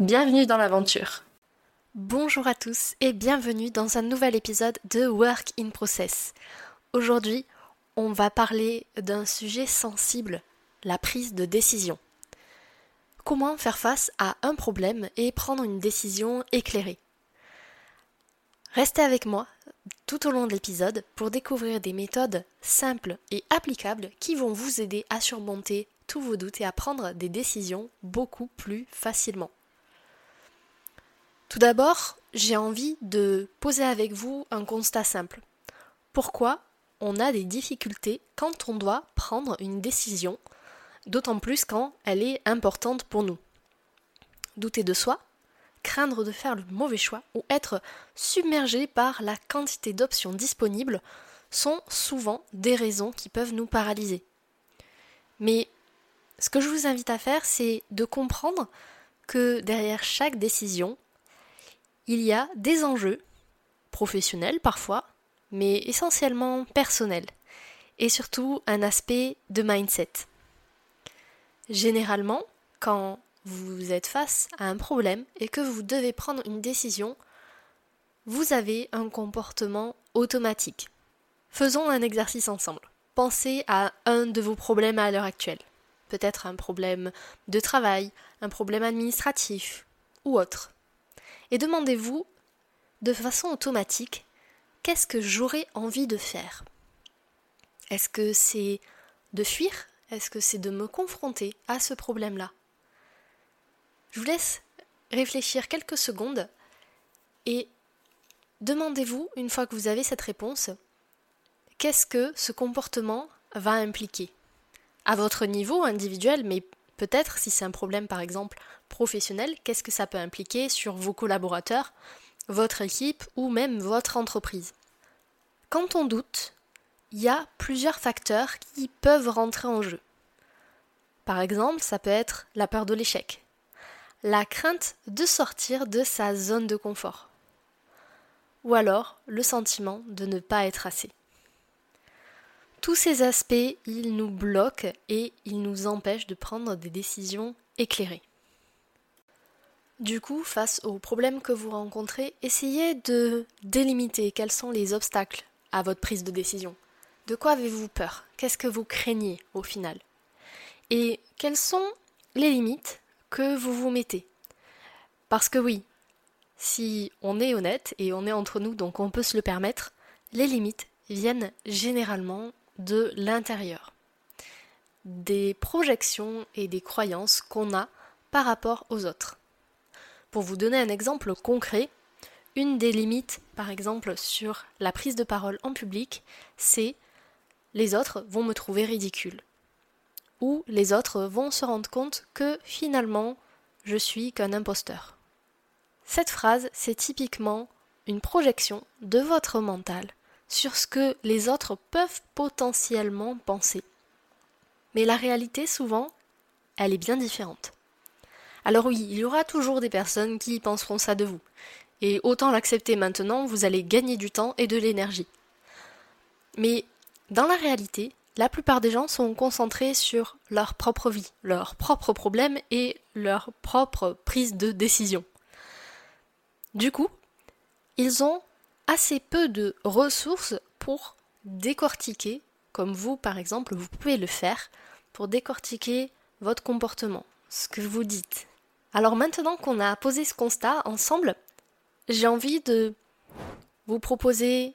Bienvenue dans l'aventure. Bonjour à tous et bienvenue dans un nouvel épisode de Work in Process. Aujourd'hui, on va parler d'un sujet sensible, la prise de décision. Comment faire face à un problème et prendre une décision éclairée Restez avec moi tout au long de l'épisode pour découvrir des méthodes simples et applicables qui vont vous aider à surmonter tous vos doutes et à prendre des décisions beaucoup plus facilement. Tout d'abord, j'ai envie de poser avec vous un constat simple. Pourquoi on a des difficultés quand on doit prendre une décision, d'autant plus quand elle est importante pour nous? Douter de soi, craindre de faire le mauvais choix ou être submergé par la quantité d'options disponibles sont souvent des raisons qui peuvent nous paralyser. Mais ce que je vous invite à faire, c'est de comprendre que derrière chaque décision, il y a des enjeux, professionnels parfois, mais essentiellement personnels, et surtout un aspect de mindset. Généralement, quand vous êtes face à un problème et que vous devez prendre une décision, vous avez un comportement automatique. Faisons un exercice ensemble. Pensez à un de vos problèmes à l'heure actuelle. Peut-être un problème de travail, un problème administratif ou autre et demandez-vous de façon automatique qu'est-ce que j'aurais envie de faire? Est-ce que c'est de fuir? Est-ce que c'est de me confronter à ce problème-là? Je vous laisse réfléchir quelques secondes et demandez-vous, une fois que vous avez cette réponse, qu'est-ce que ce comportement va impliquer? À votre niveau individuel, mais peut-être si c'est un problème par exemple professionnel, qu'est-ce que ça peut impliquer sur vos collaborateurs, votre équipe ou même votre entreprise? Quand on doute, il y a plusieurs facteurs qui peuvent rentrer en jeu. Par exemple, ça peut être la peur de l'échec, la crainte de sortir de sa zone de confort, ou alors le sentiment de ne pas être assez. Tous ces aspects, ils nous bloquent et ils nous empêchent de prendre des décisions éclairées. Du coup, face aux problèmes que vous rencontrez, essayez de délimiter quels sont les obstacles à votre prise de décision. De quoi avez-vous peur? Qu'est-ce que vous craignez au final? Et quelles sont les limites que vous vous mettez? Parce que oui, si on est honnête et on est entre nous, donc on peut se le permettre, les limites viennent généralement de l'intérieur. Des projections et des croyances qu'on a par rapport aux autres. Pour vous donner un exemple concret, une des limites, par exemple, sur la prise de parole en public, c'est les autres vont me trouver ridicule. Ou les autres vont se rendre compte que finalement, je suis qu'un imposteur. Cette phrase, c'est typiquement une projection de votre mental sur ce que les autres peuvent potentiellement penser. Mais la réalité, souvent, elle est bien différente. Alors oui, il y aura toujours des personnes qui penseront ça de vous. Et autant l'accepter maintenant, vous allez gagner du temps et de l'énergie. Mais dans la réalité, la plupart des gens sont concentrés sur leur propre vie, leurs propres problèmes et leur propre prise de décision. Du coup, ils ont assez peu de ressources pour décortiquer, comme vous par exemple, vous pouvez le faire, pour décortiquer votre comportement, ce que vous dites, alors maintenant qu'on a posé ce constat ensemble, j'ai envie de vous proposer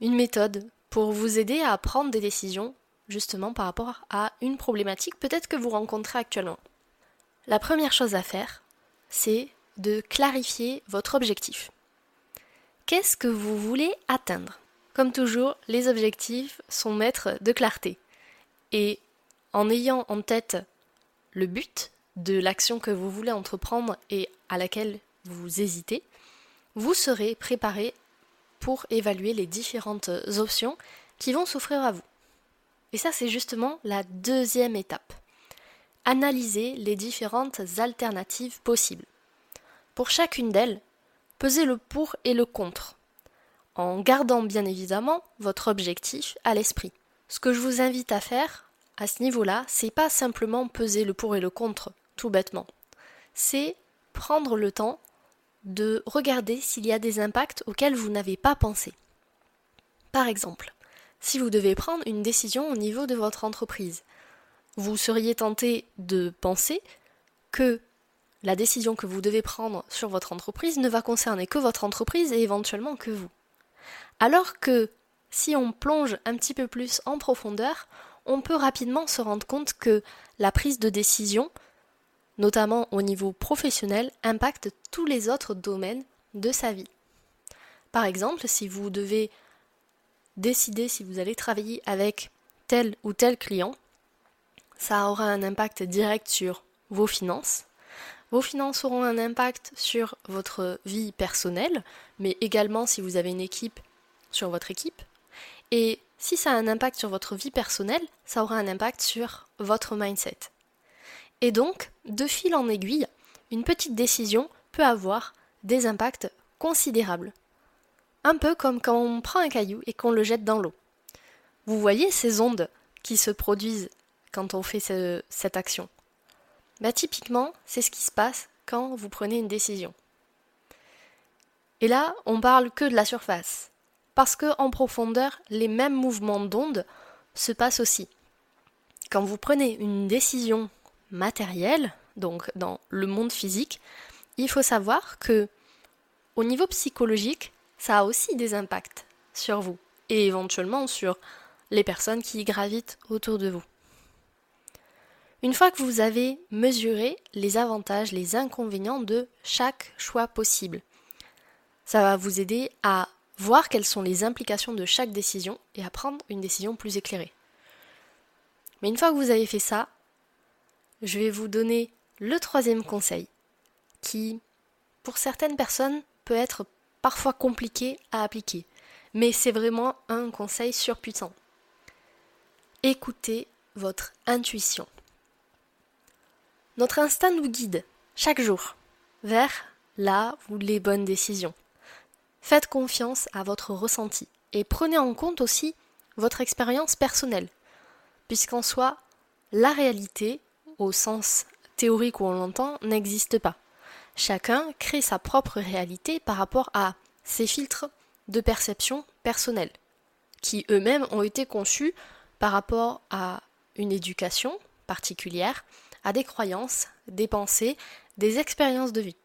une méthode pour vous aider à prendre des décisions justement par rapport à une problématique peut-être que vous rencontrez actuellement. La première chose à faire, c'est de clarifier votre objectif. Qu'est-ce que vous voulez atteindre? Comme toujours, les objectifs sont maîtres de clarté. Et en ayant en tête le but, de l'action que vous voulez entreprendre et à laquelle vous hésitez, vous serez préparé pour évaluer les différentes options qui vont s'offrir à vous. Et ça, c'est justement la deuxième étape. Analyser les différentes alternatives possibles. Pour chacune d'elles, pesez le pour et le contre, en gardant bien évidemment votre objectif à l'esprit. Ce que je vous invite à faire à ce niveau-là, c'est pas simplement peser le pour et le contre, tout bêtement. C'est prendre le temps de regarder s'il y a des impacts auxquels vous n'avez pas pensé. Par exemple, si vous devez prendre une décision au niveau de votre entreprise, vous seriez tenté de penser que la décision que vous devez prendre sur votre entreprise ne va concerner que votre entreprise et éventuellement que vous. Alors que si on plonge un petit peu plus en profondeur, on peut rapidement se rendre compte que la prise de décision, notamment au niveau professionnel, impacte tous les autres domaines de sa vie. Par exemple, si vous devez décider si vous allez travailler avec tel ou tel client, ça aura un impact direct sur vos finances. Vos finances auront un impact sur votre vie personnelle, mais également si vous avez une équipe, sur votre équipe. Et si ça a un impact sur votre vie personnelle, ça aura un impact sur votre mindset. Et donc, de fil en aiguille, une petite décision peut avoir des impacts considérables. Un peu comme quand on prend un caillou et qu'on le jette dans l'eau. Vous voyez ces ondes qui se produisent quand on fait cette action bah, Typiquement, c'est ce qui se passe quand vous prenez une décision. Et là, on parle que de la surface. Parce que en profondeur, les mêmes mouvements d'ondes se passent aussi. Quand vous prenez une décision matérielle, donc dans le monde physique, il faut savoir que au niveau psychologique, ça a aussi des impacts sur vous et éventuellement sur les personnes qui gravitent autour de vous. Une fois que vous avez mesuré les avantages, les inconvénients de chaque choix possible, ça va vous aider à voir quelles sont les implications de chaque décision et à prendre une décision plus éclairée. Mais une fois que vous avez fait ça, je vais vous donner le troisième conseil qui, pour certaines personnes, peut être parfois compliqué à appliquer, mais c'est vraiment un conseil surpuissant. Écoutez votre intuition. Notre instinct nous guide chaque jour vers là où les bonnes décisions. Faites confiance à votre ressenti et prenez en compte aussi votre expérience personnelle, puisqu'en soi, la réalité, au sens théorique où on l'entend, n'existe pas. Chacun crée sa propre réalité par rapport à ses filtres de perception personnelle, qui eux-mêmes ont été conçus par rapport à une éducation particulière, à des croyances, des pensées, des expériences de vie.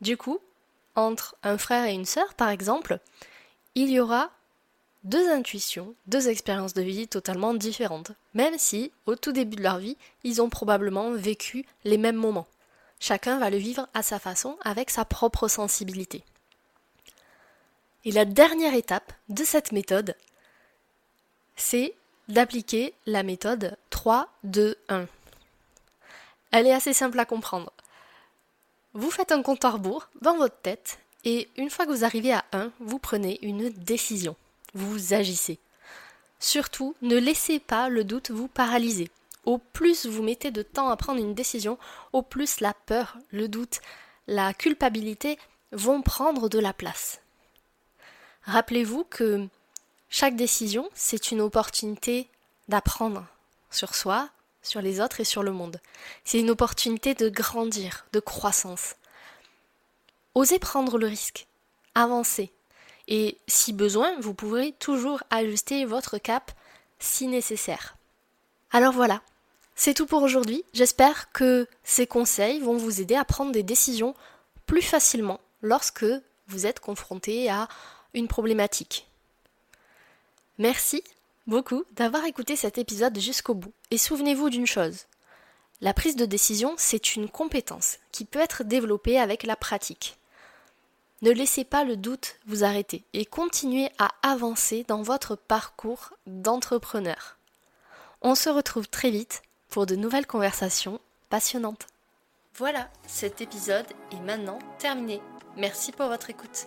Du coup, entre un frère et une sœur, par exemple, il y aura deux intuitions, deux expériences de vie totalement différentes, même si, au tout début de leur vie, ils ont probablement vécu les mêmes moments. Chacun va le vivre à sa façon, avec sa propre sensibilité. Et la dernière étape de cette méthode, c'est d'appliquer la méthode 3, 2, 1. Elle est assez simple à comprendre. Vous faites un compte à rebours dans votre tête et une fois que vous arrivez à 1, vous prenez une décision. Vous agissez. Surtout, ne laissez pas le doute vous paralyser. Au plus vous mettez de temps à prendre une décision, au plus la peur, le doute, la culpabilité vont prendre de la place. Rappelez-vous que chaque décision, c'est une opportunité d'apprendre sur soi, sur les autres et sur le monde. C'est une opportunité de grandir, de croissance. Osez prendre le risque, avancez. Et si besoin, vous pourrez toujours ajuster votre cap si nécessaire. Alors voilà, c'est tout pour aujourd'hui. J'espère que ces conseils vont vous aider à prendre des décisions plus facilement lorsque vous êtes confronté à une problématique. Merci beaucoup d'avoir écouté cet épisode jusqu'au bout. Et souvenez-vous d'une chose. La prise de décision, c'est une compétence qui peut être développée avec la pratique. Ne laissez pas le doute vous arrêter et continuez à avancer dans votre parcours d'entrepreneur. On se retrouve très vite pour de nouvelles conversations passionnantes. Voilà, cet épisode est maintenant terminé. Merci pour votre écoute.